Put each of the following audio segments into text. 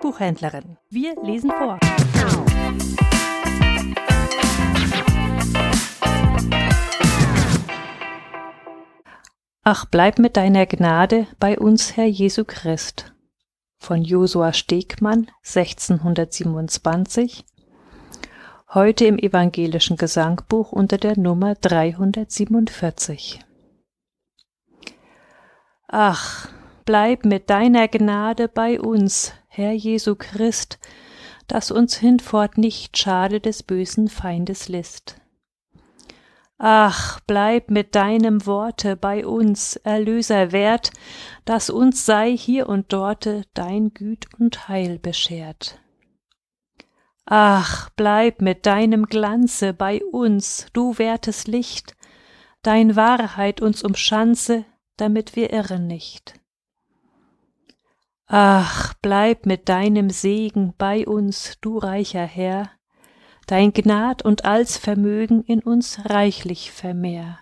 Buchhändlerin. Wir lesen vor. Ach, bleib mit deiner Gnade bei uns, Herr Jesu Christ. Von Josua Stegmann, 1627. Heute im evangelischen Gesangbuch unter der Nummer 347. Ach, bleib mit deiner Gnade bei uns, Herr Jesu Christ, dass uns hinfort nicht schade des bösen Feindes List. Ach, bleib mit deinem Worte bei uns, Erlöser wert, dass uns sei hier und dorte dein Güt und Heil beschert. Ach, bleib mit deinem Glanze bei uns, du wertes Licht, dein Wahrheit uns umschanze, damit wir irren nicht. Ach, bleib mit deinem Segen bei uns, du reicher Herr, dein Gnad und alls Vermögen in uns reichlich vermehr.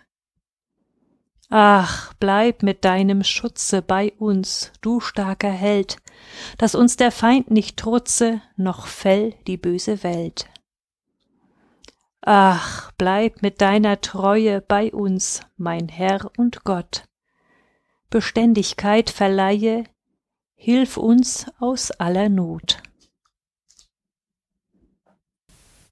Ach, bleib mit deinem Schutze bei uns, du starker Held, dass uns der Feind nicht trutze, noch fell die böse Welt. Ach, bleib mit deiner Treue bei uns, mein Herr und Gott, Beständigkeit verleihe, hilf uns aus aller Not.